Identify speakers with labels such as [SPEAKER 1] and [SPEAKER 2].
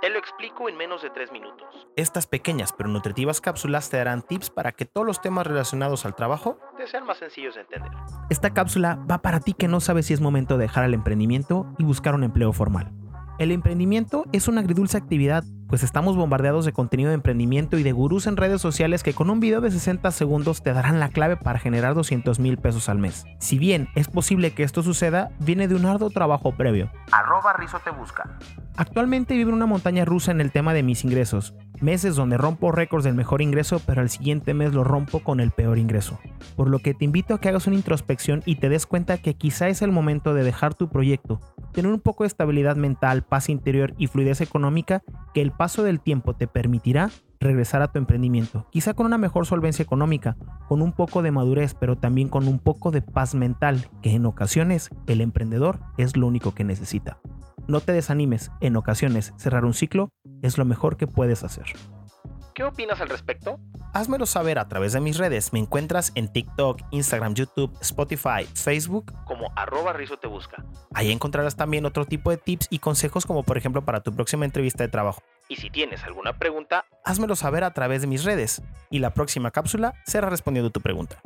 [SPEAKER 1] Te lo explico en menos de 3 minutos.
[SPEAKER 2] Estas pequeñas pero nutritivas cápsulas te darán tips para que todos los temas relacionados al trabajo
[SPEAKER 1] te sean más sencillos de entender.
[SPEAKER 2] Esta cápsula va para ti que no sabes si es momento de dejar el emprendimiento y buscar un empleo formal. El emprendimiento es una agridulce actividad, pues estamos bombardeados de contenido de emprendimiento y de gurús en redes sociales que con un video de 60 segundos te darán la clave para generar 200 mil pesos al mes. Si bien es posible que esto suceda, viene de un arduo trabajo previo.
[SPEAKER 1] Arroba Rizo te busca.
[SPEAKER 2] Actualmente vivo en una montaña rusa en el tema de mis ingresos. Meses donde rompo récords del mejor ingreso, pero al siguiente mes lo rompo con el peor ingreso. Por lo que te invito a que hagas una introspección y te des cuenta que quizá es el momento de dejar tu proyecto, tener un poco de estabilidad mental, paz interior y fluidez económica que el paso del tiempo te permitirá regresar a tu emprendimiento, quizá con una mejor solvencia económica, con un poco de madurez, pero también con un poco de paz mental, que en ocasiones el emprendedor es lo único que necesita. No te desanimes, en ocasiones cerrar un ciclo es lo mejor que puedes hacer.
[SPEAKER 1] ¿Qué opinas al respecto?
[SPEAKER 2] Házmelo saber a través de mis redes. Me encuentras en TikTok, Instagram, YouTube, Spotify, Facebook
[SPEAKER 1] como arroba Rizo te busca.
[SPEAKER 2] Ahí encontrarás también otro tipo de tips y consejos como por ejemplo para tu próxima entrevista de trabajo.
[SPEAKER 1] Y si tienes alguna pregunta,
[SPEAKER 2] házmelo saber a través de mis redes y la próxima cápsula será respondiendo tu pregunta.